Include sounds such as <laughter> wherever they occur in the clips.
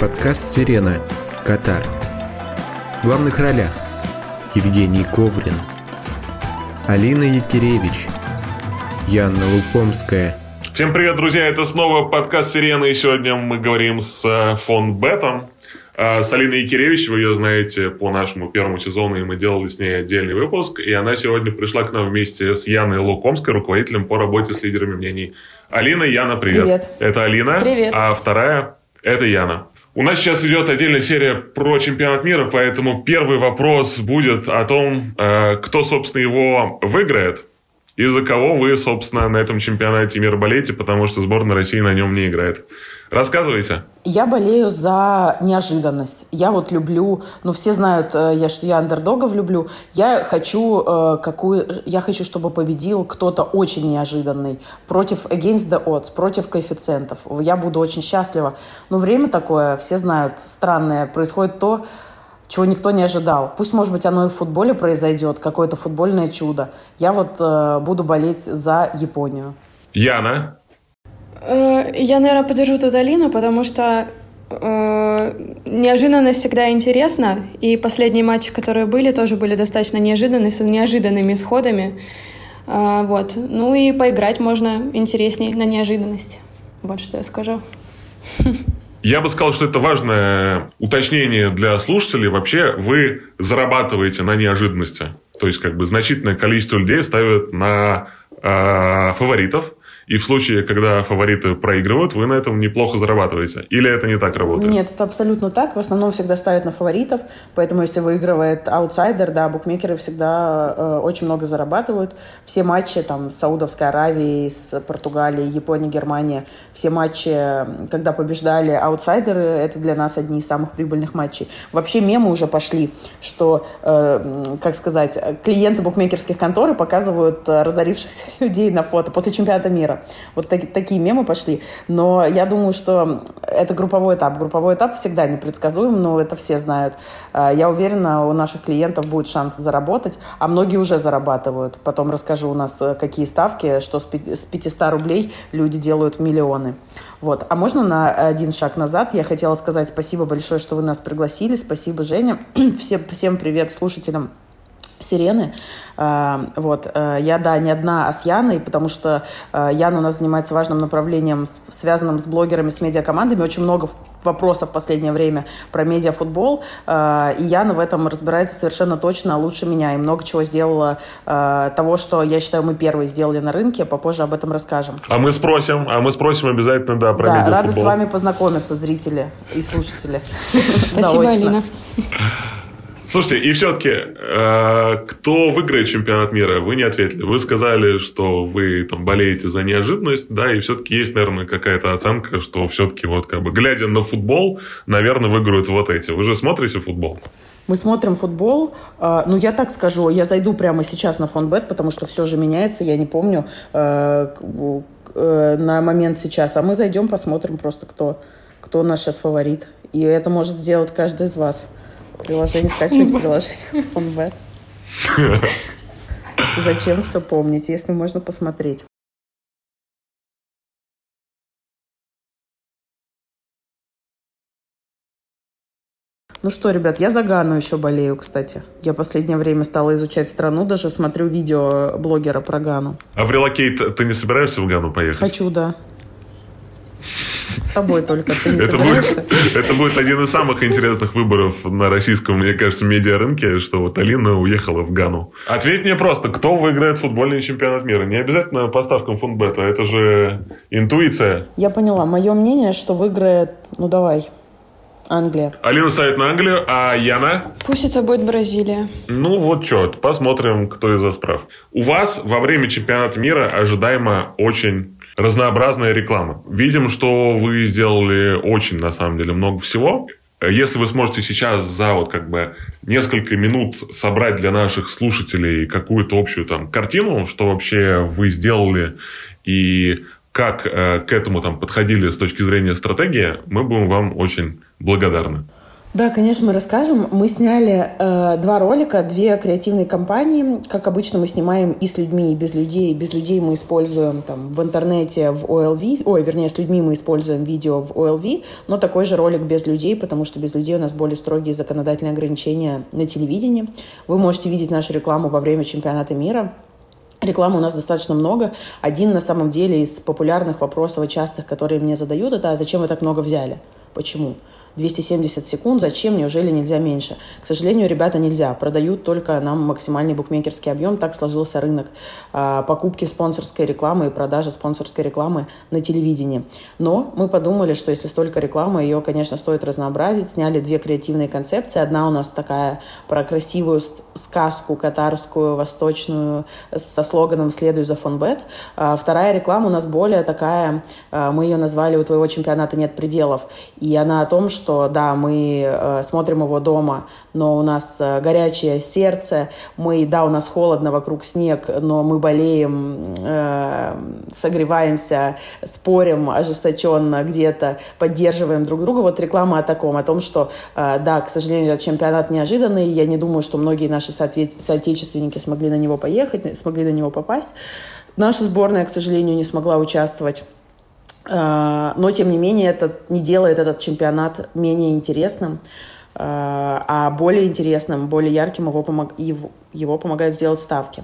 Подкаст «Сирена. Катар». В главных ролях Евгений Коврин, Алина Якиревич, Яна Лукомская. Всем привет, друзья! Это снова подкаст «Сирена», и сегодня мы говорим с э, фон Бетом, э, с Алиной Якиревич, вы ее знаете по нашему первому сезону, и мы делали с ней отдельный выпуск. И она сегодня пришла к нам вместе с Яной Лукомской, руководителем по работе с лидерами мнений. Алина, Яна, привет. Привет. Это Алина. Привет. А вторая – это Яна. У нас сейчас идет отдельная серия про чемпионат мира, поэтому первый вопрос будет о том, э, кто, собственно, его выиграет. И за кого вы, собственно, на этом чемпионате мира болеете, потому что сборная России на нем не играет. Рассказывайте. Я болею за неожиданность. Я вот люблю, ну все знают, э, я, что я андердогов люблю. Я хочу э, какую, я хочу, чтобы победил кто-то очень неожиданный против against the odds, против коэффициентов. Я буду очень счастлива. Но время такое, все знают, странное. Происходит то, чего никто не ожидал. Пусть, может быть, оно и в футболе произойдет, какое-то футбольное чудо. Я вот э, буду болеть за Японию. Яна. Э, Я, наверное, поддержу тут Алину, потому что э, неожиданность всегда интересна, и последние матчи, которые были, тоже были достаточно неожиданные, с неожиданными исходами. Э, вот. Ну и поиграть можно интересней на неожиданности. Вот что я скажу. Я бы сказал, что это важное уточнение для слушателей. Вообще, вы зарабатываете на неожиданности. То есть, как бы, значительное количество людей ставят на э, фаворитов. И в случае, когда фавориты проигрывают, вы на этом неплохо зарабатываете. Или это не так работает? Нет, это абсолютно так. В основном всегда ставят на фаворитов. Поэтому, если выигрывает аутсайдер, да, букмекеры всегда э, очень много зарабатывают. Все матчи там с Саудовской Аравией, с Португалией, Японией, Германией, все матчи, когда побеждали аутсайдеры, это для нас одни из самых прибыльных матчей. Вообще мемы уже пошли, что, э, как сказать, клиенты букмекерских контор показывают э, разорившихся <laughs> людей на фото после чемпионата мира. Вот так, такие мемы пошли. Но я думаю, что это групповой этап. Групповой этап всегда непредсказуем, но это все знают. Э, Я уверена, у наших клиентов будет шанс заработать, а многие уже зарабатывают. Потом расскажу у нас, э, какие ставки, что с 500 рублей люди делают миллионы. Вот. А можно на один шаг назад? Я хотела сказать спасибо большое, что вы нас пригласили. Спасибо, Женя. <clears throat> Всем, всем привет слушателям сирены. Э, Вот. Э, Я, да, не одна, а с Яной, потому что э, Яна у нас занимается важным направлением, связанным с блогерами, с медиакомандами. Очень много вопросов в последнее время про медиафутбол. Э, И Яна в этом разбирается совершенно точно лучше меня. И много чего сделала э, того, что, я считаю, мы первые сделали на рынке. Попозже об этом расскажем. А мы спросим, а мы спросим обязательно, да, про Да, медиафутбол. рада с вами познакомиться, зрители и слушатели. Спасибо. Алина. Слушайте, и все-таки, э, кто выиграет чемпионат мира, вы не ответили. Вы сказали, что вы там болеете за неожиданность, да, и все-таки есть, наверное, какая-то оценка, что все-таки вот как бы глядя на футбол, наверное, выиграют вот эти. Вы же смотрите футбол? Мы смотрим футбол. А, Ну, я так скажу, я зайду прямо сейчас на фонбет, потому что все же меняется, я не помню э, э, на момент сейчас. А мы зайдем, посмотрим просто, кто, кто наш сейчас фаворит. И это может сделать каждый из вас. Приложение, скачивайте приложение фонбет. Зачем все помнить, если можно посмотреть? Ну что, ребят, я за Гану еще болею, кстати. Я последнее время стала изучать страну, даже смотрю видео блогера про Гану. А в relocate ты не собираешься в Гану поехать? Хочу, да. С тобой только. Ты не Это будет, это будет один из самых интересных выборов на российском, мне кажется, медиарынке, что вот Алина уехала в Гану. Ответь мне просто, кто выиграет футбольный чемпионат мира? Не обязательно по ставкам Фонбета, это же интуиция. Я поняла. Мое мнение, что выиграет... Ну, давай. Англия. Алина ставит на Англию, а Яна? Пусть это будет Бразилия. Ну вот что, посмотрим, кто из вас прав. У вас во время чемпионата мира ожидаемо очень разнообразная реклама. Видим, что вы сделали очень, на самом деле, много всего. Если вы сможете сейчас за вот как бы несколько минут собрать для наших слушателей какую-то общую там картину, что вообще вы сделали и как э, к этому там подходили с точки зрения стратегии, мы будем вам очень благодарны. Да, конечно, мы расскажем. Мы сняли э, два ролика, две креативные кампании. Как обычно, мы снимаем и с людьми, и без людей. Без людей мы используем там в интернете в OLV. Ой, вернее, с людьми мы используем видео в OLV, но такой же ролик без людей, потому что без людей у нас более строгие законодательные ограничения на телевидении. Вы можете видеть нашу рекламу во время чемпионата мира. Рекламы у нас достаточно много. Один, на самом деле, из популярных вопросов и частых, которые мне задают, это «А зачем вы так много взяли?» Почему? 270 секунд, зачем, неужели нельзя меньше? К сожалению, ребята, нельзя. Продают только нам максимальный букмекерский объем. Так сложился рынок а, покупки спонсорской рекламы и продажи спонсорской рекламы на телевидении. Но мы подумали, что если столько рекламы, ее, конечно, стоит разнообразить. Сняли две креативные концепции. Одна у нас такая про красивую сказку катарскую, восточную, со слоганом «Следуй за фонбет». А, вторая реклама у нас более такая, а, мы ее назвали «У твоего чемпионата нет пределов». И она о том, что что да, мы э, смотрим его дома, но у нас э, горячее сердце, мы, да, у нас холодно, вокруг снег, но мы болеем, э, согреваемся, спорим ожесточенно где-то, поддерживаем друг друга. Вот реклама о таком, о том, что, да, к сожалению, чемпионат неожиданный, я не думаю, что многие наши соотечественники смогли на него поехать, смогли на него попасть. Наша сборная, к сожалению, не смогла участвовать но, тем не менее, это не делает этот чемпионат менее интересным, а, а более интересным, более ярким его, помог, его, помогают сделать ставки.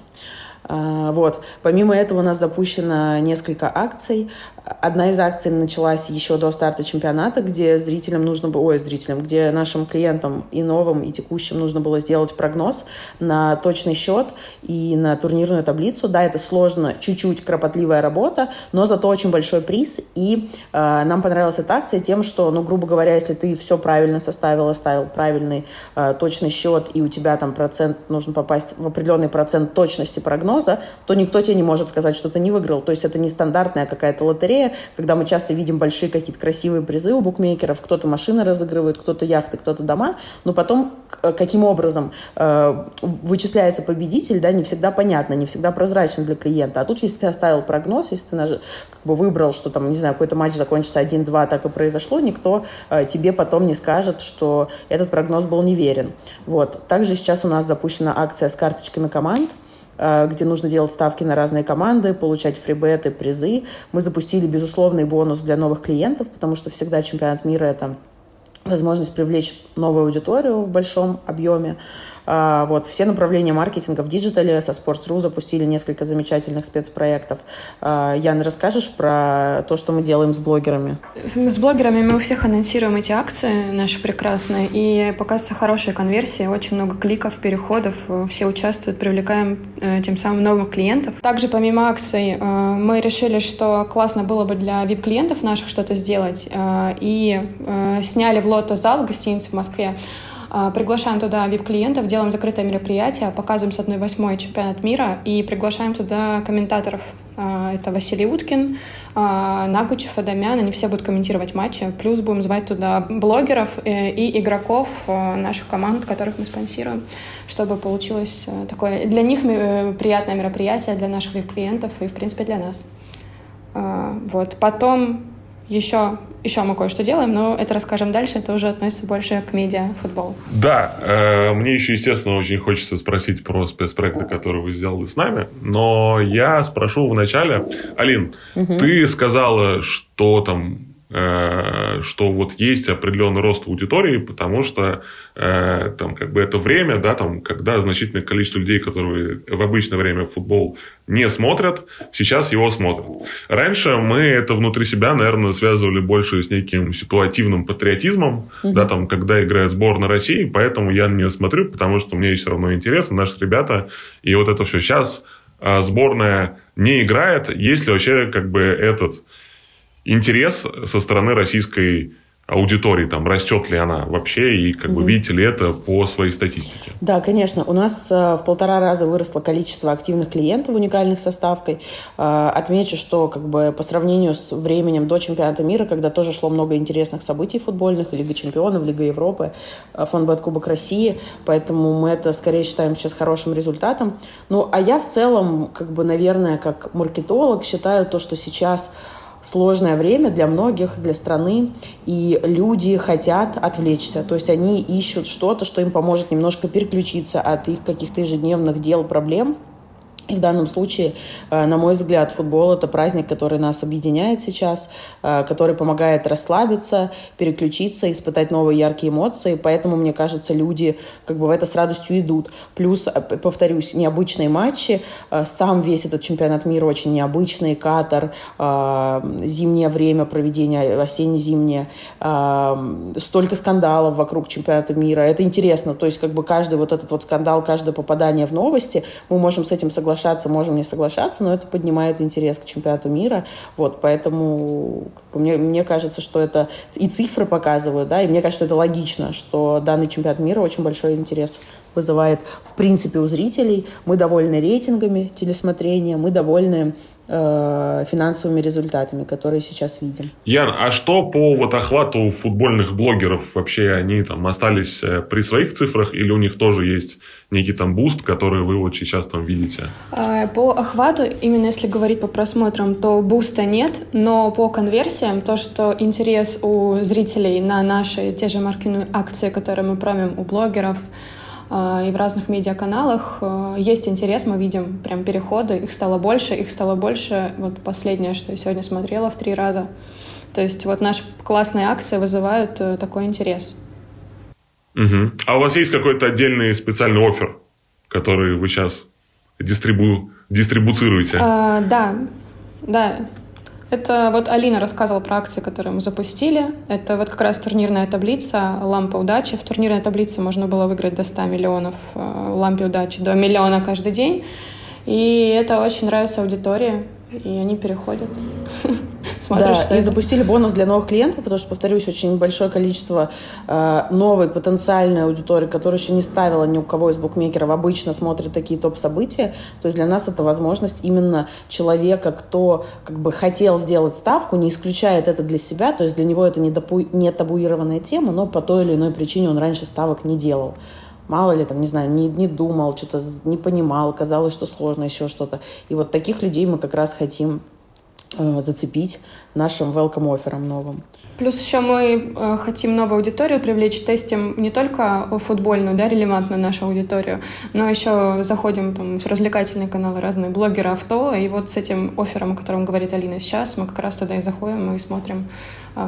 А, вот. Помимо этого у нас запущено несколько акций. Одна из акций началась еще до старта чемпионата, где зрителям нужно было, ой, зрителям, где нашим клиентам и новым, и текущим нужно было сделать прогноз на точный счет и на турнирную таблицу. Да, это сложно, чуть-чуть кропотливая работа, но зато очень большой приз. И э, нам понравилась эта акция тем, что, ну, грубо говоря, если ты все правильно составил, оставил правильный э, точный счет, и у тебя там процент, нужно попасть в определенный процент точности прогноза, то никто тебе не может сказать, что ты не выиграл. То есть это не стандартная какая-то лотерея, лотерея, когда мы часто видим большие какие-то красивые призы у букмекеров, кто-то машины разыгрывает, кто-то яхты, кто-то дома, но потом э, каким образом э, вычисляется победитель, да, не всегда понятно, не всегда прозрачно для клиента. А тут, если ты оставил прогноз, если ты как бы выбрал, что там, не знаю, какой-то матч закончится 1-2, так и произошло, никто э, тебе потом не скажет, что этот прогноз был неверен. Вот. Также сейчас у нас запущена акция с карточками команд. Э, где нужно делать ставки на разные команды, получать фрибеты, призы. Мы запустили безусловный бонус для новых клиентов, потому что всегда чемпионат мира — это возможность привлечь новую аудиторию в большом объеме. А, вот, все направления маркетинга в digital е со Sports.ru запустили несколько замечательных спецпроектов. А, Ян, расскажешь про то, что мы делаем с блогерами? С блогерами мы у всех анонсируем эти акции наши прекрасные, и показывается хорошая конверсия, очень много кликов, переходов, все участвуют, привлекаем э, тем самым новых клиентов. Также помимо акций э, мы решили, что классно было бы для VIP-клиентов наших что-то сделать, э, и сняли в лото зал в гостинице в Москве, приглашаем туда VIP-клиентов, делаем закрытое мероприятие, показываем с 1-8 чемпионат мира и приглашаем туда комментаторов. А, это Василий Уткин, а, Нагучев, Адамян. Они все будут комментировать матчи. Плюс будем звать туда блогеров э, и игроков наших команд, которых мы спонсируем, чтобы получилось э, такое для них э, приятное мероприятие, для наших VIP-клиентов и, в принципе, для нас. Вот. Потом еще, еще мы кое-что делаем, но это расскажем дальше, это уже относится больше к медиа, футболу. Да, э, мне еще, естественно, очень хочется спросить про спецпроекты, которые вы сделали с нами, но я спрошу вначале. Алин, угу. ты сказала, что там что вот есть определенный рост аудитории, потому что э, там как бы это время, да, там, когда значительное количество людей, которые в обычное время футбол не смотрят, сейчас его смотрят. Раньше мы это внутри себя, наверное, связывали больше с неким ситуативным патриотизмом, угу. да, там, когда играет сборная России, поэтому я на нее смотрю, потому что мне все равно интересно, наши ребята, и вот это все. Сейчас а, сборная не играет, если вообще как бы этот интерес со стороны российской аудитории, там, растет ли она вообще, и как бы видите ли это по своей статистике? Да, конечно. У нас э, в полтора раза выросло количество активных клиентов уникальных со ставкой. Э, отмечу, что как бы по сравнению с временем до чемпионата мира, когда тоже шло много интересных событий футбольных, Лига чемпионов, Лига Европы, э, фонбет Кубок России, поэтому мы это скорее считаем сейчас хорошим результатом. Ну, а я в целом, как бы, наверное, как маркетолог считаю то, что сейчас сложное время для многих, для страны, и люди хотят отвлечься. То есть они ищут что-то, что им поможет немножко переключиться от их каких-то ежедневных дел, проблем – и в данном случае, э, на мой взгляд, футбол – это праздник, который нас объединяет сейчас, э, который помогает расслабиться, переключиться, испытать новые яркие эмоции. Поэтому, мне кажется, люди как бы в это с радостью идут. Плюс, э, повторюсь, необычные матчи. Сам весь этот чемпионат мира очень необычный. Катар, зимнее время проведения, осенне-зимнее. Столько скандалов вокруг чемпионата мира. Это интересно. То есть как бы каждый вот этот вот скандал, каждое попадание в новости, мы можем с этим соглашаться соглашаться, можем не соглашаться, но это поднимает интерес к чемпионату мира. Вот, поэтому мне, мне кажется, что это и цифры показывают, да, и мне кажется, что это логично, что данный чемпионат мира очень большой интерес вызывает в принципе у зрителей. Мы довольны рейтингами телесмотрения, мы довольны э, финансовыми результатами, которые сейчас видим. Ян, а что по вот охвату футбольных блогеров? Вообще они там остались э, при своих цифрах или у них тоже есть некий там буст, который вы вот сейчас там видите? А, по охвату, именно если говорить по просмотрам, то буста нет, но по конверсиям, то, что интерес у зрителей на наши те же маркетинговые акции, которые мы промим у блогеров, и в разных медиаканалах а, есть интерес, мы видим прям переходы, их стало больше, их стало больше, вот последнее, что я сегодня смотрела в три раза. То есть вот наши классные акции вызывают э, такой интерес. Угу. А у вас есть какой-то отдельный специальный офер, который вы сейчас дистрибу... дистрибуцируете? А, да, да. Это вот Алина рассказывала про акции, которые мы запустили. Это вот как раз турнирная таблица «Лампа удачи». В турнирной таблице можно было выиграть до 100 миллионов э, в «Лампе удачи», до миллиона каждый день. И это очень нравится аудитории и они переходят. <laughs> Смотришь, да, что и запустили бонус для новых клиентов, потому что, повторюсь, очень большое количество э, новой потенциальной аудитории, которая еще не ставила ни у кого из букмекеров, обычно смотрят такие топ-события. То есть для нас это возможность именно человека, кто как бы хотел сделать ставку, не исключает это для себя, то есть для него это не, допу- не табуированная тема, но по той или иной причине он раньше ставок не делал мало ли, там, не знаю, не, не думал, что-то не понимал, казалось, что сложно, еще что-то. И вот таких людей мы как раз хотим э, зацепить нашим welcome оффером новым. Плюс еще мы э, хотим новую аудиторию привлечь, тестим не только футбольную, да, релевантную нашу аудиторию, но еще заходим там, в развлекательные каналы, разные блогеры авто, и вот с этим оффером, о котором говорит Алина сейчас, мы как раз туда и заходим и смотрим,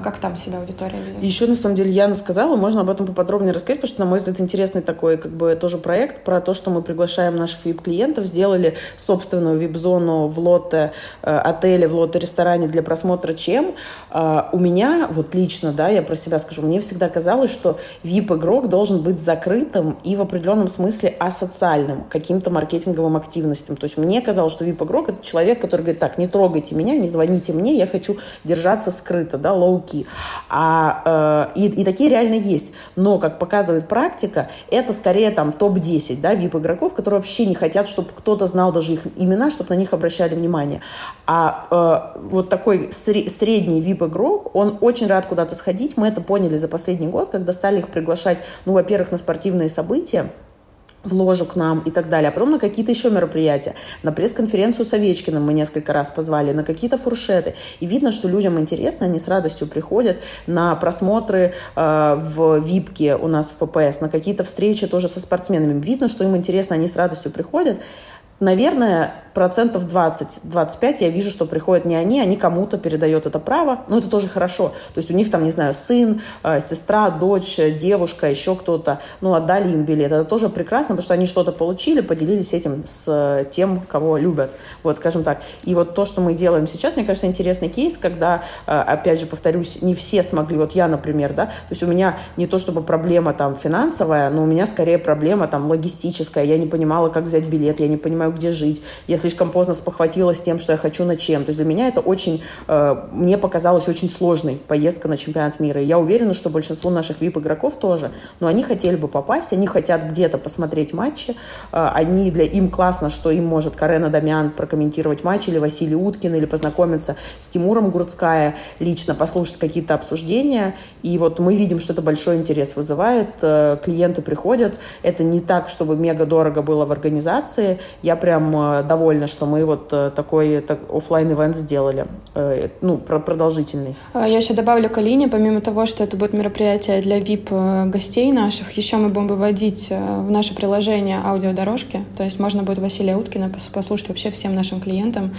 как там себя аудитория ведет. Еще, на самом деле, Яна сказала, можно об этом поподробнее рассказать, потому что, на мой взгляд, интересный такой, как бы, тоже проект про то, что мы приглашаем наших VIP-клиентов, сделали собственную VIP-зону в лоте э, отеле, в лоте ресторане для просмотра чем. Э, у меня, вот лично, да, я про себя скажу, мне всегда казалось, что VIP-игрок должен быть закрытым и в определенном смысле асоциальным каким-то маркетинговым активностям. То есть мне казалось, что VIP-игрок — это человек, который говорит, так, не трогайте меня, не звоните мне, я хочу держаться скрыто, да, low-key. А, э, и, и такие реально есть. Но, как показывает практика, это скорее там топ-10, да, VIP-игроков, которые вообще не хотят, чтобы кто-то знал даже их имена, чтобы на них обращали внимание. А э, вот такой средний VIP-игрок, он очень рад куда-то сходить. Мы это поняли за последний год, когда стали их приглашать, ну, во-первых, на спортивные события, в ложу к нам и так далее, а потом на какие-то еще мероприятия. На пресс-конференцию с Овечкиным мы несколько раз позвали, на какие-то фуршеты. И видно, что людям интересно, они с радостью приходят на просмотры э, в ВИПке у нас в ППС, на какие-то встречи тоже со спортсменами. Видно, что им интересно, они с радостью приходят. Наверное, процентов 20-25 я вижу, что приходят не они, они кому-то передают это право. Но это тоже хорошо. То есть у них там, не знаю, сын, э, сестра, дочь, девушка, еще кто-то, ну, отдали им билет. Это тоже прекрасно, потому что они что-то получили, поделились этим с э, тем, кого любят. Вот, скажем так. И вот то, что мы делаем сейчас, мне кажется, интересный кейс, когда, э, опять же, повторюсь, не все смогли. Вот я, например, да, то есть у меня не то чтобы проблема там финансовая, но у меня скорее проблема там логистическая. Я не понимала, как взять билет, я не понимаю, где жить. Я слишком поздно спохватилась тем, что я хочу на чем. То есть для меня это очень, э, мне показалось очень сложной поездка на чемпионат мира. И я уверена, что большинство наших VIP-игроков тоже. Но они хотели бы попасть, они хотят где-то посмотреть матчи. Э, они, для им классно, что им может Карена Дамян прокомментировать матч, или Василий Уткин, или познакомиться с Тимуром Гурцкая лично, послушать какие-то обсуждения. И вот мы видим, что это большой интерес вызывает. Э, клиенты приходят. Это не так, чтобы мега дорого было в организации. Я прям э, довольна что мы вот такой так, офлайн ивент сделали, ну, продолжительный. А, я еще добавлю к Алине, помимо того, что это будет мероприятие для VIP-гостей наших, еще мы будем выводить в наше приложение аудиодорожки, то есть можно будет Василия Уткина послушать вообще всем нашим клиентам.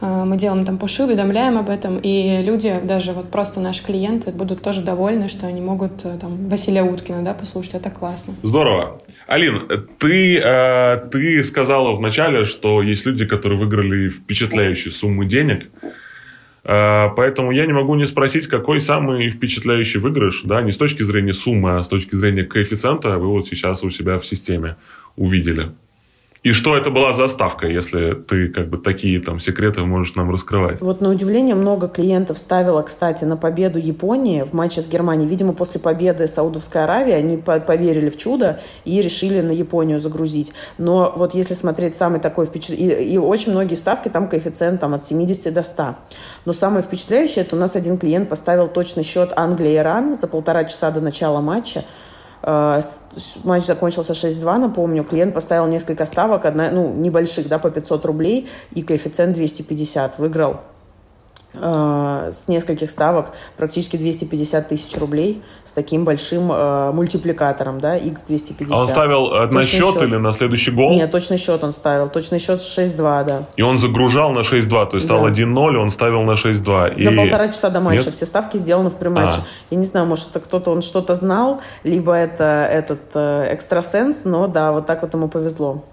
Мы делаем там пуши, уведомляем об этом, и люди, даже вот просто наши клиенты, будут тоже довольны, что они могут там Василия Уткина да, послушать. Это классно. Здорово. Алин, ты, э, ты сказала вначале, что есть люди, которые выиграли впечатляющие суммы денег. Э, поэтому я не могу не спросить, какой самый впечатляющий выигрыш, да, не с точки зрения суммы, а с точки зрения коэффициента вы вот сейчас у себя в системе увидели. И что это была за ставка, если ты как бы такие там секреты можешь нам раскрывать? Вот на удивление много клиентов ставило, кстати, на победу Японии в матче с Германией. Видимо, после победы Саудовской Аравии они поверили в чудо и решили на Японию загрузить. Но вот если смотреть самый такой впечатляющий... И, очень многие ставки, там коэффициент там, от 70 до 100. Но самое впечатляющее, это у нас один клиент поставил точный счет Англия-Иран за полтора часа до начала матча. Э, матч закончился 6-2, напомню. Клиент поставил несколько ставок, одна, ну, небольших, да, по 500 рублей, и коэффициент 250. Выиграл Э, с нескольких ставок практически 250 тысяч рублей с таким большим э, мультипликатором, да, x250. А он ставил на точный счет, счет или на следующий гол? Нет, точный счет он ставил. Точный счет 6-2, да. И он загружал на 6-2, то есть стал да. 1-0, он ставил на 6-2. За и... полтора часа до матча. Нет? Все ставки сделаны в пряматче. А. Я не знаю, может, это кто-то, он что-то знал, либо это этот э, экстрасенс, но да, вот так вот ему повезло.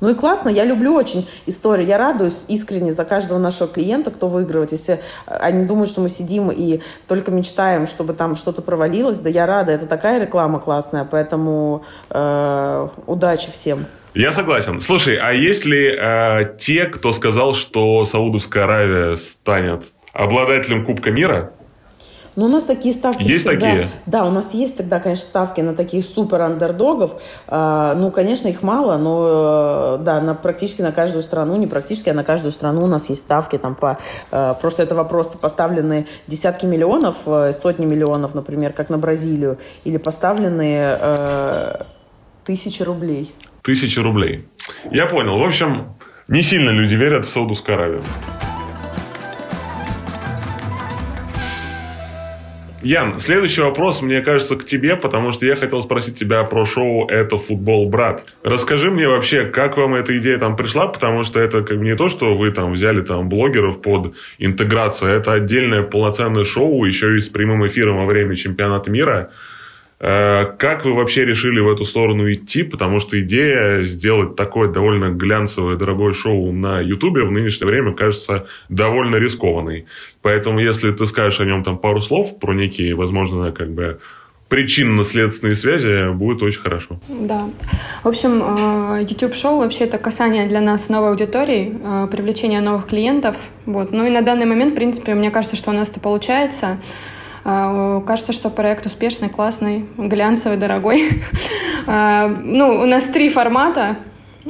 Ну и классно, я люблю очень историю. Я радуюсь искренне за каждого нашего клиента, кто выигрывает. Если они думают, что мы сидим и только мечтаем, чтобы там что-то провалилось, да я рада, это такая реклама классная, поэтому э, удачи всем. Я согласен. Слушай, а есть ли э, те, кто сказал, что Саудовская Аравия станет обладателем Кубка мира? Ну, у нас такие ставки есть всегда... такие? Да, у нас есть всегда, конечно, ставки на таких супер андердогов. А, ну, конечно, их мало, но да, на, практически на каждую страну, не практически, а на каждую страну у нас есть ставки. Там по, а, просто это вопросы поставлены десятки миллионов, э, сотни миллионов, например, как на Бразилию, или поставлены а, тысячи рублей. Тысячи рублей. Я понял. В общем, не сильно люди верят в Саудовскую Аравию. Ян, следующий вопрос, мне кажется, к тебе, потому что я хотел спросить тебя про шоу «Это футбол, брат». Расскажи мне вообще, как вам эта идея там пришла, потому что это как бы не то, что вы там взяли там блогеров под интеграцию, это отдельное полноценное шоу, еще и с прямым эфиром во время чемпионата мира – как вы вообще решили в эту сторону идти? Потому что идея сделать такое довольно глянцевое, дорогое шоу на Ютубе в нынешнее время кажется довольно рискованной. Поэтому, если ты скажешь о нем там пару слов про некие, возможно, как бы причинно-следственные связи, будет очень хорошо. Да. В общем, э, YouTube-шоу вообще это касание для нас новой аудитории, э, привлечение новых клиентов. Вот. Ну и на данный момент, в принципе, мне кажется, что у нас это получается. А, кажется, что проект успешный, классный, глянцевый, дорогой. <laughs> А, ну, у нас три формата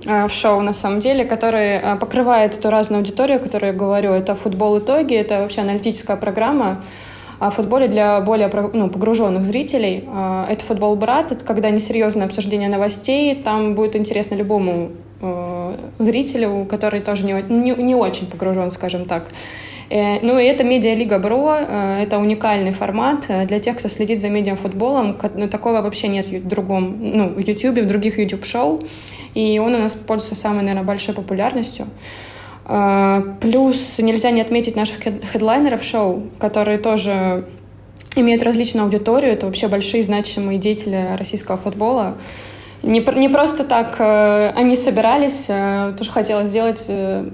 а, в шоу, на самом деле, которые покрывают эту разную аудиторию, о которой я говорю. Это футбол итоги, это вообще аналитическая программа, о футболе для более ну, погруженных зрителей. Это «Футбол Брат», это когда несерьезное обсуждение новостей, там будет интересно любому э, зрителю, который тоже не, не, не очень погружен, скажем так. Э, ну и это Медиалига Бро, э, это уникальный формат э, для тех, кто следит за медиафутболом. Ну, такого вообще нет в другом, ну, в YouTube, в других YouTube-шоу. И он у нас пользуется самой, наверное, большой популярностью. Плюс нельзя не отметить наших хедлайнеров шоу, которые тоже имеют различную аудиторию. Это вообще большие значимые деятели российского футбола. Не, не просто так они собирались, тоже хотела сделать Э,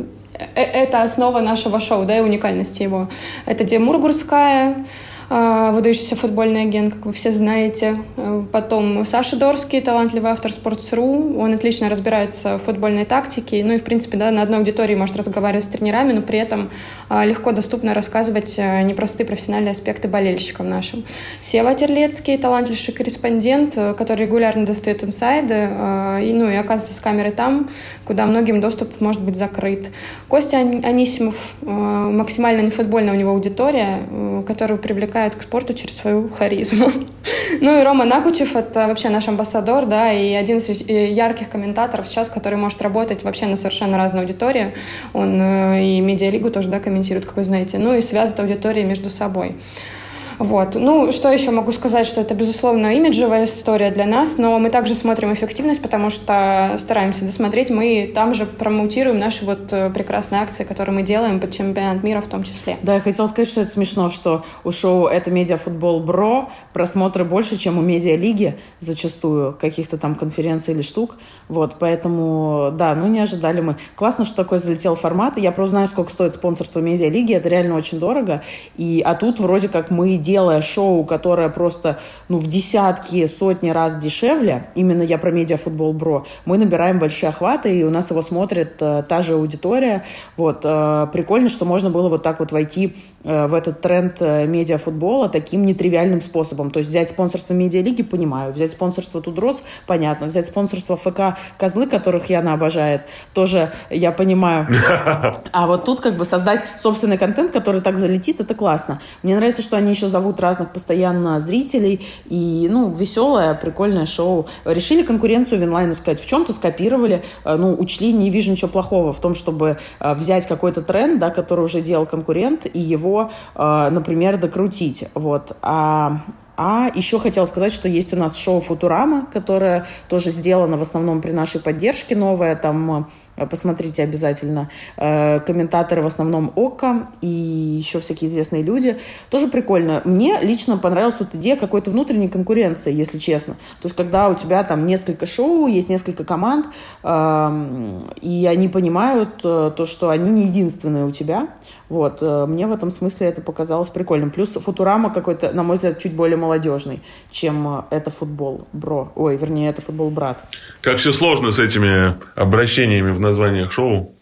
это основа нашего шоу, да, и уникальности его. Это Демургурская, выдающийся футбольный агент, как вы все знаете. Э, потом Саша Дорский, талантливый автор Sports.ru. Он отлично разбирается в футбольной тактике. Ну и, в принципе, да, на одной аудитории может разговаривать с тренерами, но при этом а, легко доступно рассказывать э, непростые профессиональные аспекты болельщикам нашим. Сева Терлецкий, талантливый корреспондент, э, который регулярно достает инсайды и, ну, и оказывается с камерой там, куда многим доступ может быть закрыт. Костя Анисимов, максимально нефутбольная у него аудитория, которые привлекают к спорту через свою харизму. <laughs> Ну и Рома Нагучев — это вообще наш амбассадор, да, и один из ярких комментаторов сейчас, который может работать вообще на совершенно разной аудитории. Он э, и медиалигу тоже, да, комментирует, как вы знаете, ну и связывает аудитории между собой. Вот. Ну, что еще могу сказать, что это, безусловно, имиджевая история для нас, но мы также смотрим эффективность, потому что стараемся досмотреть. Мы там же промоутируем наши вот э, прекрасные акции, которые мы делаем под чемпионат мира в том числе. Да, я хотела сказать, что это смешно, что у шоу «Это медиафутбол Бро» просмотры больше, чем у медиалиги зачастую, каких-то там конференций или штук. Вот, поэтому, да, ну не ожидали мы. Классно, что такой залетел формат. Я просто знаю, сколько стоит спонсорство медиалиги. Это реально очень дорого. И, а тут вроде как мы делая шоу, которое просто ну, в десятки, сотни раз дешевле, именно я про медиафутбол бро, мы набираем большие охваты, и у нас его смотрит э, та же аудитория. Вот, э, прикольно, что можно было вот так вот войти э, в этот тренд э, медиафутбола таким нетривиальным способом. То есть взять спонсорство медиалиги, понимаю, взять спонсорство Тудроц, понятно, взять спонсорство ФК Козлы, которых Яна обожает, тоже я понимаю. <laughs> А вот тут как бы создать собственный контент, который так залетит, это классно. Мне нравится, что они еще за зовут разных постоянно зрителей. И, ну, веселое, прикольное шоу. Решили конкуренцию Винлайну сказать. В чем-то скопировали, э, ну, учли, не вижу ничего плохого в том, чтобы э, взять какой-то тренд, да, который уже делал конкурент, и его, э, например, докрутить. Вот. А а еще хотела сказать, что есть у нас шоу «Футурама», которое тоже сделано в основном при нашей поддержке, новое. Там посмотрите обязательно. Э, комментаторы в основном ОККО и еще всякие известные люди. Тоже прикольно. Мне лично понравилась тут идея какой-то внутренней конкуренции, если честно. То есть, когда у тебя там несколько шоу, есть несколько команд, эм, и они понимают э, то, что они не единственные у тебя. Вот. Мне в этом смысле это показалось прикольным. Плюс Футурама какой-то, на мой взгляд, чуть более молодежный, чем это футбол бро. Ой, вернее, это футбол брат. Как все сложно с этими обращениями в названиях шоу,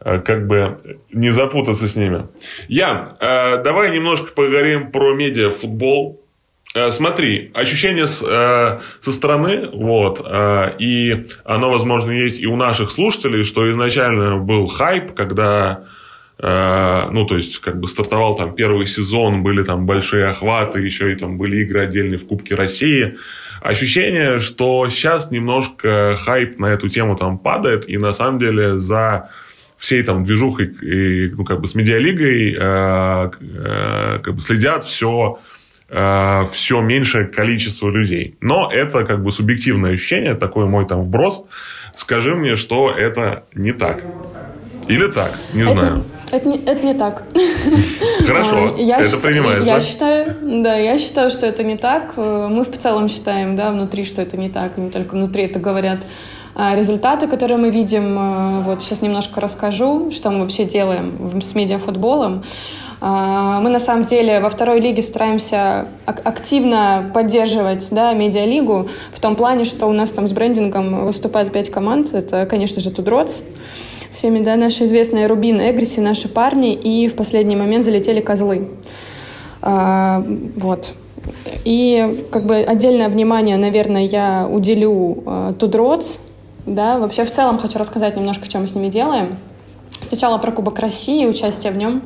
э, как бы не запутаться с ними. Ян, э, давай немножко поговорим про медиа-футбол. Э, смотри, ощущение с, со стороны, вот, и оно, возможно, есть и у наших слушателей, что изначально был хайп, когда ну, то есть, как бы стартовал там первый сезон, были там большие охваты, еще и там были игры отдельные в Кубке России. Ощущение, что сейчас немножко хайп на эту тему там падает, и на самом деле за всей там движухой и, ну, как бы с медиалигой э, э, как бы следят все, э, все меньшее количество людей. Но это как бы субъективное ощущение, такой мой там вброс. Скажи мне, что это не так. Или так, не это, знаю. Это не, это не так. <laughs> Хорошо, а, я это принимается. Я считаю, да, я считаю, что это не так. Э, мы в целом считаем, да, внутри, что это не так, не только внутри это говорят а, результаты, которые мы видим. Э, вот сейчас немножко расскажу, что мы вообще делаем с медиафутболом. Мы на самом деле во второй лиге стараемся активно поддерживать да, медиалигу в том плане, что у нас там с брендингом выступает пять команд. Это, конечно же, Тудроц, всеми, да, наши известные Рубин, Эгриси, наши парни, и в последний момент залетели козлы. А, вот. И как бы отдельное внимание, наверное, я уделю а, Тудроц, да, вообще в целом хочу рассказать немножко, что мы с ними делаем. Сначала про Кубок России, участие в нем.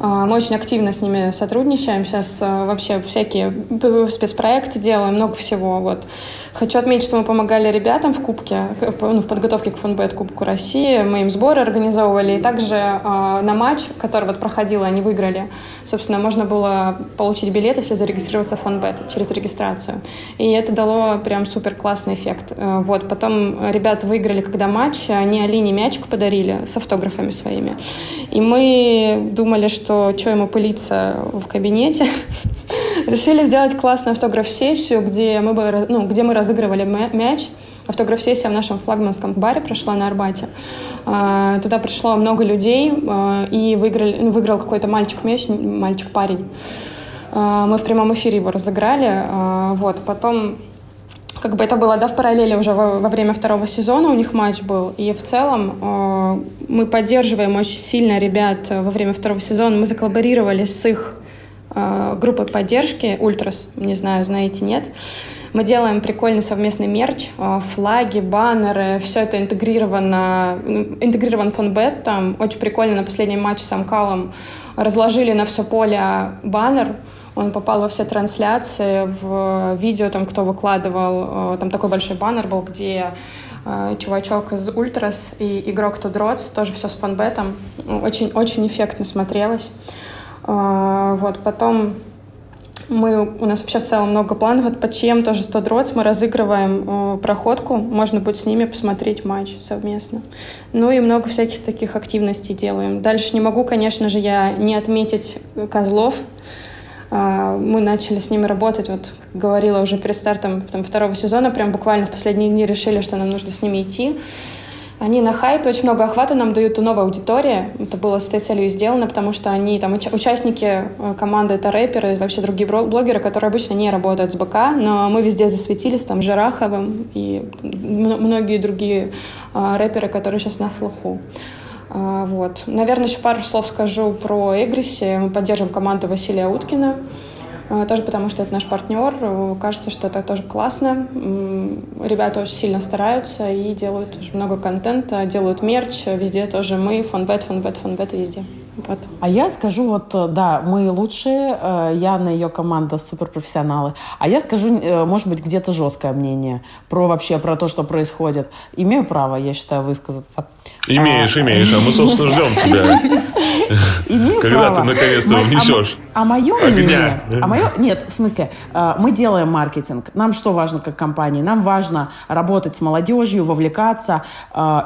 А, мы очень активно с ними сотрудничаем. Сейчас а, вообще всякие спецпроекты делаем, много всего. Вот. Хочу отметить, что мы помогали ребятам в Кубке, ну, в подготовке к фонбет Кубку России. Мы им сборы организовывали. И также э, на матч, который вот проходил, они выиграли. Собственно, можно было получить билет, если зарегистрироваться в фонбет через регистрацию. И это дало прям супер классный эффект. Э, вот. Потом ребята выиграли, когда матч, они Алине мячик подарили с автографами своими. И мы думали, что что ему пылиться в кабинете. <laughs> Решили сделать классную автограф-сессию, где мы, бы, ну, где мы разыгрывали мяч. Автограф-сессия в нашем флагманском баре прошла на Арбате. А, туда пришло много людей, а, и выиграли, ну, выиграл какой-то мальчик-мяч, мальчик-парень. А, мы в прямом эфире его разыграли. Вот, потом как бы это было, да, в параллели уже во, во время второго сезона у них матч был. И в целом э, мы поддерживаем очень сильно ребят во время второго сезона. Мы заколлаборировали с их э, группой поддержки Ультрас, не знаю, знаете, нет. Мы делаем прикольный совместный мерч, э, флаги, баннеры, все это интегрировано, интегрирован фонбет, там очень прикольно на последнем матче с Амкалом разложили на все поле баннер, он попал во все трансляции, в видео, там, кто выкладывал, э, там такой большой баннер был, где э, чувачок из Ультрас и игрок Тудроц, тоже все с фанбетом, очень-очень эффектно смотрелось. Вот, потом мы, у нас вообще в целом много планов. Вот по ЧМ тоже 100 дротс мы разыгрываем э, проходку. Можно будет с ними посмотреть матч совместно. Ну и много всяких таких активностей делаем. Дальше не могу, конечно же, я не отметить Козлов. Э, мы начали с ними работать, вот, как говорила уже перед стартом там, второго сезона, прям буквально в последние дни решили, что нам нужно с ними идти. Они на хайпе, очень много охвата нам дают у новой аудитории. Это было с этой целью сделано, потому что они там уч- участники э, команды, это рэперы, вообще другие блогеры, которые обычно не работают с БК, но мы везде засветились, там Жараховым и многие другие э, рэперы, которые сейчас на слуху. Э, вот. Наверное, еще пару слов скажу про Эгриси. Мы поддерживаем команду Василия Уткина. А, тоже потому, что это наш партнер. Кажется, что это тоже классно. Ребята очень сильно стараются и делают очень много контента, делают мерч. Везде тоже мы, фонбет, фонбет, фонбет везде. Вот. А я скажу, вот, э, да, мы лучшие, э, Яна и ее команда суперпрофессионалы. А я скажу, э, может быть, где-то жесткое мнение про вообще, про то, что происходит. Имею право, я считаю, высказаться. Имеешь, а... имеешь, а мы, собственно, ждем тебя. <laughs> Имею Когда право. ты наконец-то внесешь а, а мое мнение, а мое, нет, в смысле, мы делаем маркетинг. Нам что важно как компании? Нам важно работать с молодежью, вовлекаться,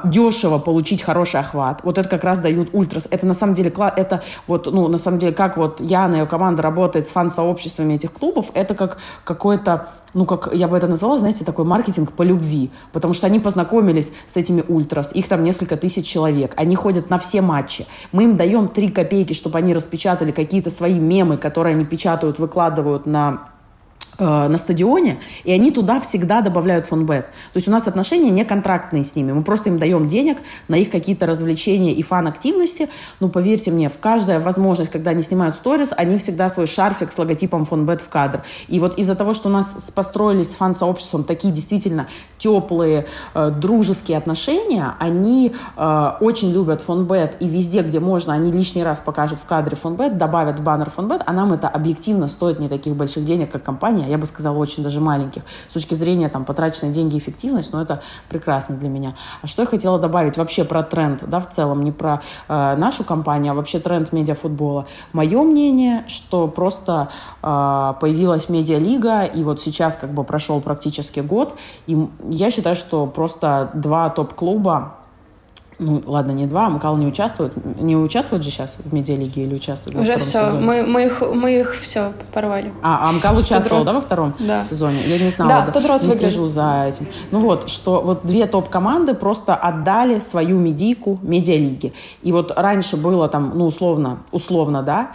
дешево получить хороший охват. Вот это как раз дают ультрас. Это на самом деле это вот, ну, на самом деле, как вот Яна и ее команда работает с фан-сообществами этих клубов, это как какой-то ну, как я бы это назвала, знаете, такой маркетинг по любви. Потому что они познакомились с этими ультрас, их там несколько тысяч человек, они ходят на все матчи. Мы им даем три копейки, чтобы они распечатали какие-то свои мемы, которые они печатают, выкладывают на на стадионе, и они туда всегда добавляют фонбет. То есть у нас отношения не контрактные с ними. Мы просто им даем денег на их какие-то развлечения и фан-активности. Ну, поверьте мне, в каждая возможность, когда они снимают сторис, они всегда свой шарфик с логотипом фонбет в кадр. И вот из-за того, что у нас построились с фан-сообществом такие действительно теплые, э, дружеские отношения, они э, очень любят фонбет, и везде, где можно, они лишний раз покажут в кадре фонбет, добавят в баннер фонбет, а нам это объективно стоит не таких больших денег, как компания, я бы сказала, очень даже маленьких. С точки зрения там, потраченной деньги эффективность, но это прекрасно для меня. А что я хотела добавить вообще про тренд, да, в целом, не про э, нашу компанию, а вообще тренд медиафутбола. Мое мнение, что просто э, появилась медиалига, и вот сейчас как бы прошел практически год, и я считаю, что просто два топ-клуба ну, ладно, не два, Мкал не участвует. Не участвует же сейчас в медиалиге или участвует Уже все, мы, мы, их, мы их все порвали. А, а Мкал участвовал, да, во втором да. сезоне? Я не знала, да, да, тот не выглядит. слежу за этим. Ну вот, что вот две топ-команды просто отдали свою медийку медиалиге. И вот раньше было там, ну, условно, условно, да,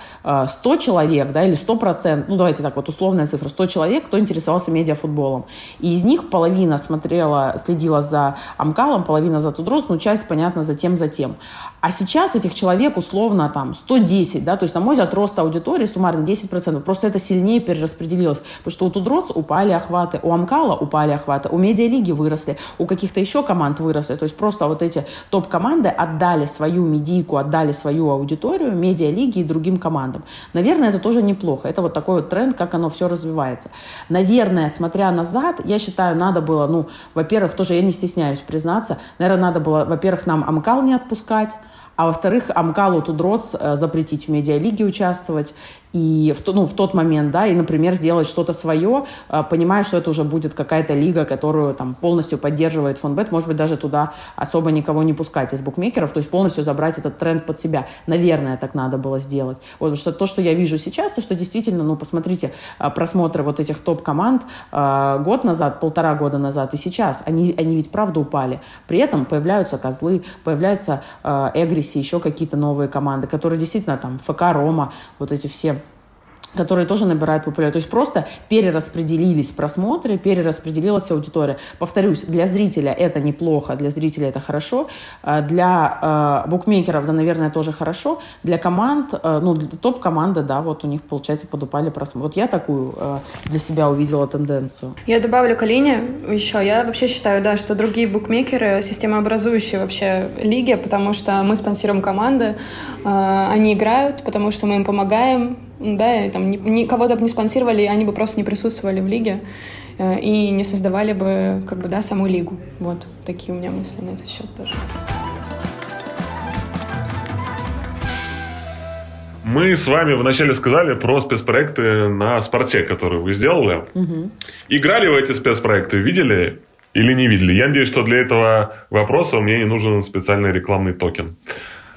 100 э, человек, да, или 100%, ну, давайте так вот, условная цифра, 100 человек, кто интересовался медиафутболом. И из них половина смотрела, следила за Амкалом, половина за Тудрос, ну, часть, понятно, понятно, затем, затем. А сейчас этих человек условно там 110, да, то есть, на мой взгляд, рост аудитории суммарно 10%. Просто это сильнее перераспределилось. Потому что у Тудроц упали охваты, у Амкала упали охваты, у Медиалиги выросли, у каких-то еще команд выросли. То есть просто вот эти топ-команды отдали свою медийку, отдали свою аудиторию Медиалиги и другим командам. Наверное, это тоже неплохо. Это вот такой вот тренд, как оно все развивается. Наверное, смотря назад, я считаю, надо было, ну, во-первых, тоже я не стесняюсь признаться, наверное, надо было, во-первых, нам Амкал не отпускать, а во-вторых, Амкалу Тудроц э, запретить в медиалиге участвовать, и в, ну, в тот момент, да, и, например, сделать что-то свое, э, понимая, что это уже будет какая-то лига, которую там полностью поддерживает фонбет, может быть, даже туда особо никого не пускать из букмекеров, то есть полностью забрать этот тренд под себя. Наверное, так надо было сделать. Вот, потому что то, что я вижу сейчас, то, что действительно, ну, посмотрите, э, просмотры вот этих топ-команд э, год назад, полтора года назад и сейчас, они, они ведь правда упали. При этом появляются козлы, появляются э, Эгриси, еще какие-то новые команды, которые действительно там ФК, Рома, вот эти все которые тоже набирают популярность. То есть просто перераспределились просмотры, перераспределилась аудитория. Повторюсь, для зрителя это неплохо, для зрителя это хорошо, а для э, букмекеров, да, наверное, тоже хорошо, для команд, э, ну, топ-команды, да, вот у них, получается, подупали просмотры. Вот я такую э, для себя увидела тенденцию. Я добавлю к Алине еще. Я вообще считаю, да, что другие букмекеры системообразующие вообще лиги, потому что мы спонсируем команды, э, они играют, потому что мы им помогаем, да, и там ни, кого-то бы не спонсировали, они бы просто не присутствовали в лиге э, и не создавали бы, как бы, да, саму лигу. Вот такие у меня мысли на этот счет тоже. Мы с вами вначале сказали про спецпроекты на спорте, которые вы сделали. Угу. Играли в эти спецпроекты, видели или не видели? Я надеюсь, что для этого вопроса мне не нужен специальный рекламный токен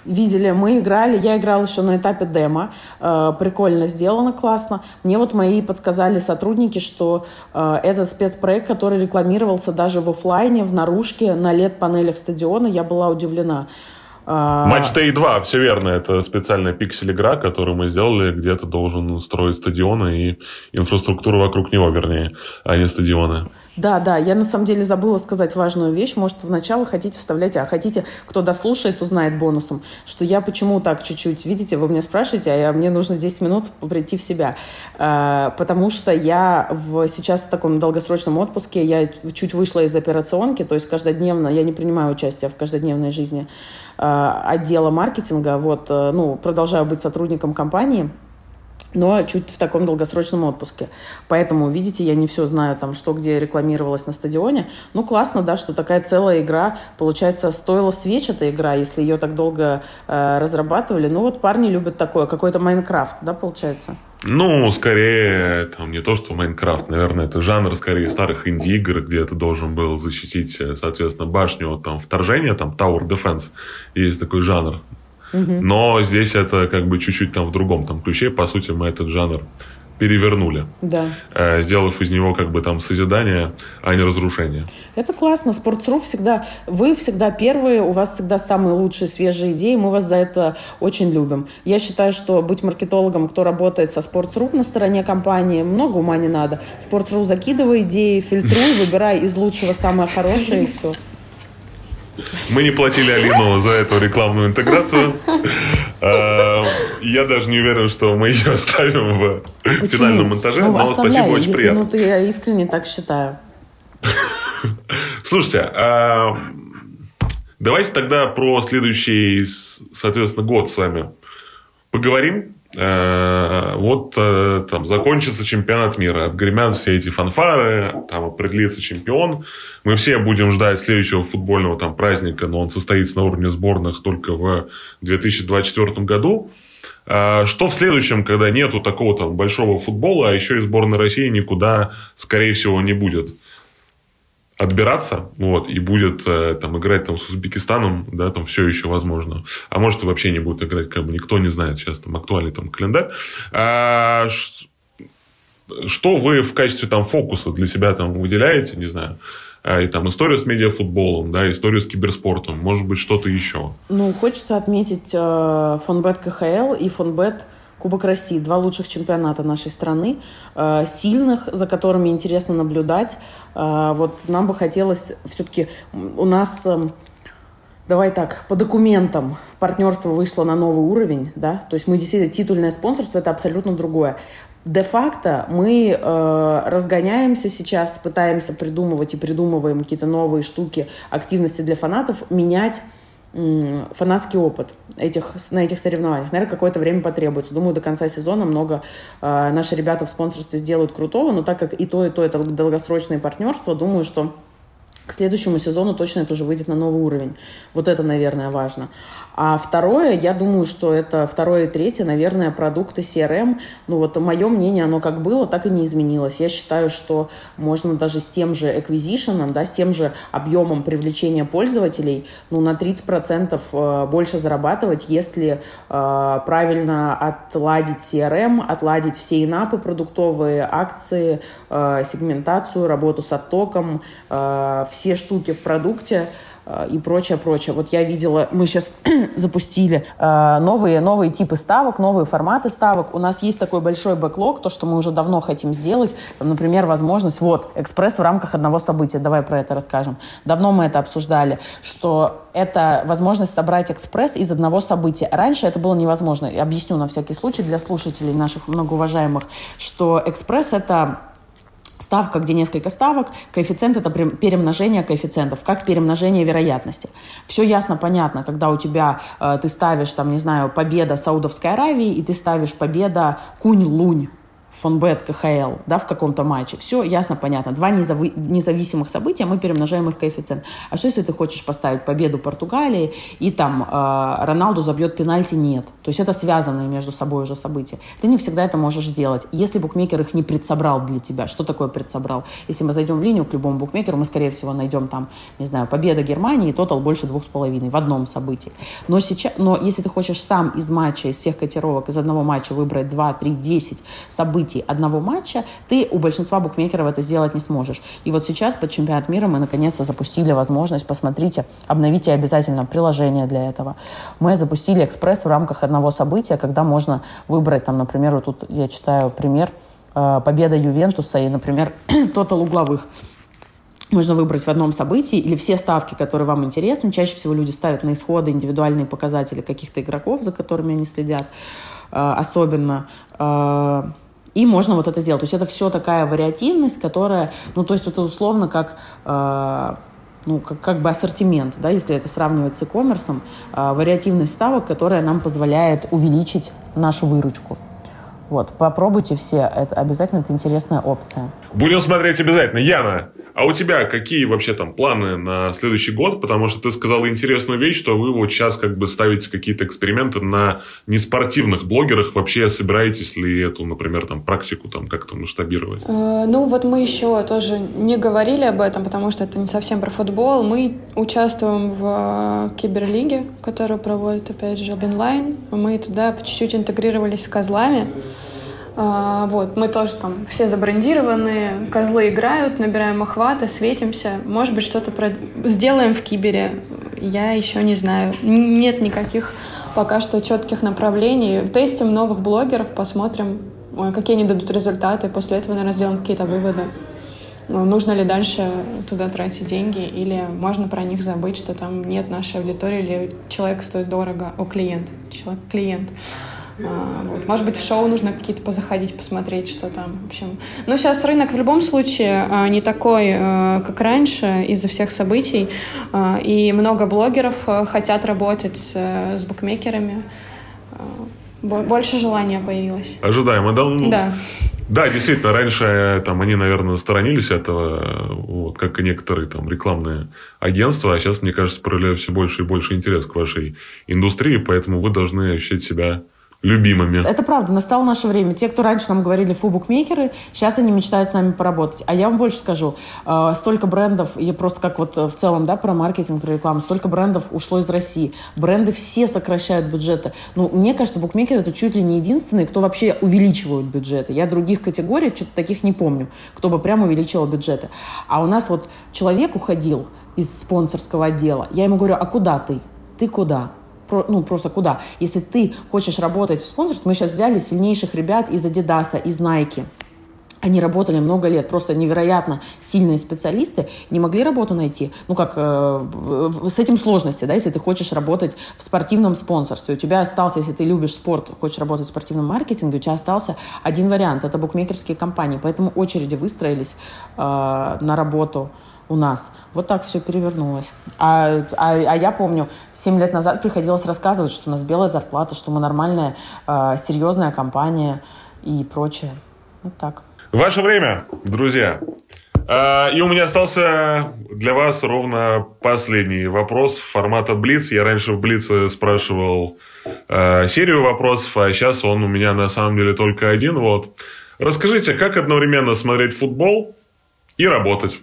видели, мы играли, я играла еще на этапе демо, э, прикольно сделано, классно. Мне вот мои подсказали сотрудники, что э, этот спецпроект, который рекламировался даже в офлайне, в наружке, на LED-панелях стадиона, я была удивлена. Матч Day 2, все верно, это специальная пиксель-игра, которую мы сделали, где-то должен строить стадионы и инфраструктуру вокруг него, вернее, а не стадионы. Да, да, я на самом деле забыла сказать важную вещь. Может, вначале хотите вставлять, а хотите, кто дослушает, узнает бонусом, что я почему так чуть-чуть, видите, вы меня спрашиваете, а я, мне нужно 10 минут прийти в себя. А, потому что я в, сейчас в таком долгосрочном отпуске, я чуть вышла из операционки, то есть каждодневно, я не принимаю участие в каждодневной жизни а, отдела маркетинга, вот, э, ну, продолжаю быть сотрудником компании, но чуть в таком долгосрочном отпуске. Поэтому, видите, я не все знаю, там, что где рекламировалось на стадионе. Ну, классно, да, что такая целая игра, получается, стоила свеч эта игра, если ее так долго э, разрабатывали. Ну, вот парни любят такое, какой-то Майнкрафт, да, получается? Ну, скорее, там не то, что Майнкрафт, наверное, это жанр скорее старых инди-игр, где ты должен был защитить, э, соответственно, башню от там, вторжения, там Tower Defense, есть такой жанр. Но здесь это как бы чуть-чуть там в другом там ключе. По сути, мы этот жанр перевернули, да. Э, сделав из него как бы там созидание, а не разрушение. Это классно. Спортсру всегда, вы всегда первые, у вас всегда самые лучшие свежие идеи, мы вас за это очень любим. Я считаю, что быть маркетологом, кто работает со Спортсру на стороне компании, много ума не надо. Спортсру закидывай идеи, фильтруй, <laughs> выбирай из лучшего самое хорошее и все. Мы не платили Алину за эту рекламную интеграцию. А, я даже не уверен, что мы ее оставим в финальном монтаже. Ну, но спасибо, очень приятно. Ну, я искренне так считаю. Слушайте, а, давайте тогда про следующий, соответственно, год с вами поговорим. Э, вот э, там закончится чемпионат мира, отгремят все эти фанфары, там определится чемпион. Мы все будем ждать следующего футбольного там праздника, но он состоится на уровне сборных только в 2024 году. Э, что в следующем, когда нету такого там большого футбола, а еще и сборная России никуда, скорее всего, не будет? Отбираться, вот, и будет э, там играть там с Узбекистаном, да, там все еще возможно. А может и вообще не будет играть, как бы никто не знает сейчас там актуальный там календарь. А, что вы в качестве там фокуса для себя там выделяете, не знаю, а, и там историю с медиафутболом, да, историю с киберспортом, может быть, что-то еще? Ну, хочется отметить э, фонбет КХЛ и фонбет Кубок России, два лучших чемпионата нашей страны, э, сильных, за которыми интересно наблюдать. Э, вот нам бы хотелось все-таки у нас э, Давай так, по документам партнерство вышло на новый уровень, да, то есть мы действительно титульное спонсорство это абсолютно другое. Де-факто мы э, разгоняемся сейчас, пытаемся придумывать и придумываем какие-то новые штуки, активности для фанатов, менять фанатский опыт этих, на этих соревнованиях. Наверное, какое-то время потребуется. Думаю, до конца сезона много э, наши ребята в спонсорстве сделают крутого, но так как и то, и то это долгосрочное партнерство, думаю, что к следующему сезону точно это уже выйдет на новый уровень. Вот это, наверное, важно. А второе, я думаю, что это второе и третье, наверное, продукты CRM. Ну вот мое мнение, оно как было, так и не изменилось. Я считаю, что можно даже с тем же acquisition, да, с тем же объемом привлечения пользователей, ну на 30% э, больше зарабатывать, если э, правильно отладить CRM, отладить все инапы продуктовые, акции, э, сегментацию, работу с оттоком, э, все штуки в продукте, и прочее, прочее. Вот я видела, мы сейчас <clears throat> запустили э, новые, новые типы ставок, новые форматы ставок. У нас есть такой большой бэклог, то, что мы уже давно хотим сделать. Например, возможность, вот, экспресс в рамках одного события. Давай про это расскажем. Давно мы это обсуждали, что это возможность собрать экспресс из одного события. Раньше это было невозможно. Я объясню на всякий случай для слушателей наших многоуважаемых, что экспресс — это ставка, где несколько ставок, коэффициент – это перемножение коэффициентов, как перемножение вероятности. Все ясно, понятно, когда у тебя, э, ты ставишь, там, не знаю, победа Саудовской Аравии, и ты ставишь победа Кунь-Лунь, фонбет КХЛ, да, в каком-то матче. Все ясно, понятно. Два незави- независимых события, мы перемножаем их коэффициент. А что, если ты хочешь поставить победу Португалии, и там э, Роналду забьет пенальти? Нет. То есть это связанные между собой уже события. Ты не всегда это можешь сделать. Если букмекер их не предсобрал для тебя, что такое предсобрал? Если мы зайдем в линию к любому букмекеру, мы, скорее всего, найдем там, не знаю, победа Германии, и тотал больше двух с половиной в одном событии. Но, сейчас, но если ты хочешь сам из матча, из всех котировок, из одного матча выбрать 2, 3, 10 событий, событий одного матча, ты у большинства букмекеров это сделать не сможешь. И вот сейчас под чемпионат мира мы наконец-то запустили возможность, посмотрите, обновите обязательно приложение для этого. Мы запустили экспресс в рамках одного события, когда можно выбрать, там, например, вот тут я читаю пример, э, победа Ювентуса и, например, <clears throat> тотал угловых можно выбрать в одном событии или все ставки, которые вам интересны. Чаще всего люди ставят на исходы индивидуальные показатели каких-то игроков, за которыми они следят э, особенно. И можно вот это сделать. То есть это все такая вариативность, которая, ну, то есть это условно как... Э, ну, как, как бы ассортимент, да, если это сравнивать с e-commerce, э, вариативность ставок, которая нам позволяет увеличить нашу выручку. Вот, попробуйте все, это обязательно это интересная опция. Будем смотреть обязательно. Яна, а у тебя какие вообще там планы на следующий год? Потому что ты сказала интересную вещь, что вы вот сейчас как бы ставите какие-то эксперименты на неспортивных блогерах. Вообще собираетесь ли эту, например, там практику там как-то масштабировать? Э, ну вот мы еще тоже не говорили об этом, потому что это не совсем про футбол. Мы участвуем в э, киберлиге, которую проводит, опять же, Обинлайн. Мы туда по чуть-чуть интегрировались с козлами. А, вот, мы тоже там все забрендированные, козлы играют, набираем охваты, светимся. Может быть, что-то про... сделаем в кибере. Я еще не знаю. Нет никаких пока что четких направлений. Тестим новых блогеров, посмотрим, какие они дадут результаты. После этого, наверное, сделаем какие-то выводы. Нужно ли дальше туда тратить деньги, или можно про них забыть, что там нет нашей аудитории, или человек стоит дорого, о, клиент, человек, клиент. А, вот. Может быть, в шоу нужно какие-то позаходить, посмотреть, что там. В общем. Но сейчас рынок в любом случае а, не такой, а, как раньше, из-за всех событий. И много блогеров хотят работать с, с букмекерами. Больше желания появилось. Ожидаемо, да? Да. Да, действительно, раньше там они, наверное, сторонились этого, вот, как и некоторые там рекламные агентства, а сейчас, мне кажется, проявляют все больше и больше интерес к вашей индустрии, поэтому вы должны ощущать себя любимыми. Это правда, настало наше время. Те, кто раньше нам говорили фу, букмекеры, сейчас они мечтают с нами поработать. А я вам больше скажу, э, столько брендов, я просто как вот в целом, да, про маркетинг, про рекламу, столько брендов ушло из России. Бренды все сокращают бюджеты. Ну, мне кажется, букмекеры это чуть ли не единственные, кто вообще увеличивают бюджеты. Я других категорий, что-то таких не помню, кто бы прямо увеличивал бюджеты. А у нас вот человек уходил из спонсорского отдела. Я ему говорю, а куда ты? Ты куда? Ну, просто куда? Если ты хочешь работать в спонсорстве, мы сейчас взяли сильнейших ребят из Adidas, из Nike, они работали много лет, просто невероятно сильные специалисты, не могли работу найти. Ну, как э, с этим сложности, да, если ты хочешь работать в спортивном спонсорстве. У тебя остался, если ты любишь спорт, хочешь работать в спортивном маркетинге, у тебя остался один вариант, это букмекерские компании. Поэтому очереди выстроились э, на работу у нас. Вот так все перевернулось. А, а, а я помню, 7 лет назад приходилось рассказывать, что у нас белая зарплата, что мы нормальная, э, серьезная компания и прочее. Вот так. Ваше время, друзья. А, и у меня остался для вас ровно последний вопрос формата Блиц. Я раньше в Блице спрашивал э, серию вопросов, а сейчас он у меня на самом деле только один. Вот. Расскажите, как одновременно смотреть футбол и работать?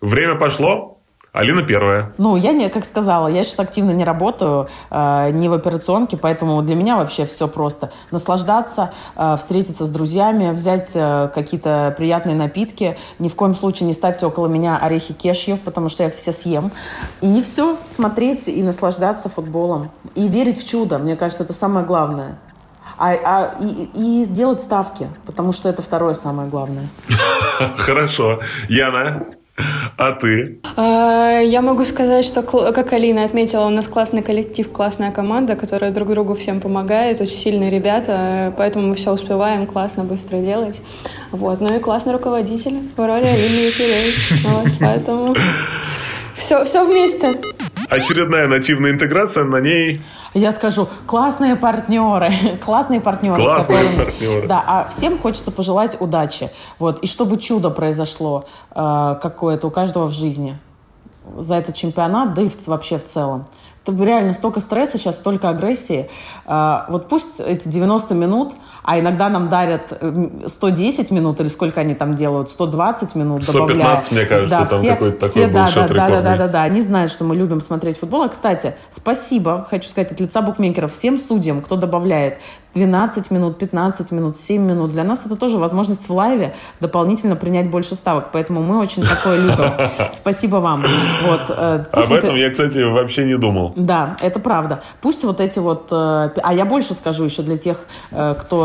Время пошло. Алина первая. Ну, я не, как сказала, я сейчас активно не работаю, э, не в операционке, поэтому для меня вообще все просто. Наслаждаться, э, встретиться с друзьями, взять э, какие-то приятные напитки. Ни в коем случае не ставьте около меня орехи кешью, потому что я их все съем. И все, смотреть и наслаждаться футболом. И верить в чудо, мне кажется, это самое главное. А, а, и, и делать ставки, потому что это второе самое главное. <laughs> Хорошо. Яна? А ты? А, я могу сказать, что, как Алина отметила, у нас классный коллектив, классная команда, которая друг другу всем помогает, очень сильные ребята, поэтому мы все успеваем классно, быстро делать. Вот. Ну и классный руководитель в роли Алины Якиревич. Вот, поэтому все, все вместе. Очередная нативная интеграция, на ней я скажу, классные партнеры, <laughs> классные партнеры. Классные которыми, партнеры. Да, а всем хочется пожелать удачи. Вот, и чтобы чудо произошло э, какое-то у каждого в жизни за этот чемпионат, да и в, вообще в целом. Это реально столько стресса сейчас, столько агрессии. А, вот пусть эти 90 минут, а иногда нам дарят 110 минут, или сколько они там делают, 120 минут 115, добавляют. мне кажется, да, там все, какой-то все, такой да, да, да, да, да, да, они знают, что мы любим смотреть футбол. А, кстати, спасибо, хочу сказать от лица букмекеров, всем судьям, кто добавляет 12 минут, 15 минут, 7 минут. Для нас это тоже возможность в лайве дополнительно принять больше ставок. Поэтому мы очень такое любим. <laughs> Спасибо вам. Вот, э, Об этом я, кстати, вообще не думал. Да, это правда. Пусть вот эти вот... Э, а я больше скажу еще для тех, э, кто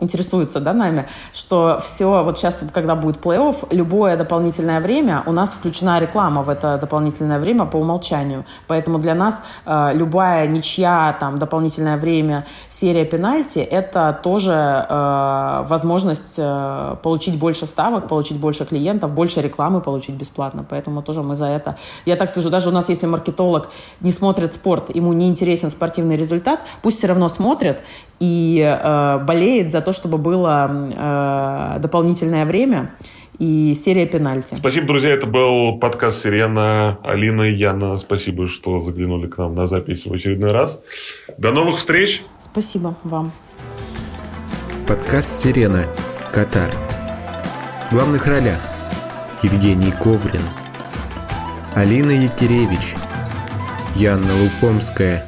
интересуется да, нами, что все, вот сейчас, когда будет плей-офф, любое дополнительное время, у нас включена реклама в это дополнительное время по умолчанию. Поэтому для нас любая ничья, там, дополнительное время серия пенальти – это тоже э, возможность э, получить больше ставок, получить больше клиентов, больше рекламы получить бесплатно. Поэтому тоже мы за это... Я так скажу, даже у нас, если маркетолог не смотрит спорт, ему не интересен спортивный результат, пусть все равно смотрит и э, болеет за то, чтобы было э, дополнительное время и серия пенальти. Спасибо, друзья. Это был подкаст «Сирена». Алина и Яна, спасибо, что заглянули к нам на запись в очередной раз. До новых встреч. Спасибо вам. Подкаст «Сирена. Катар». В главных ролях Евгений Коврин, Алина Якиревич, Яна Лукомская –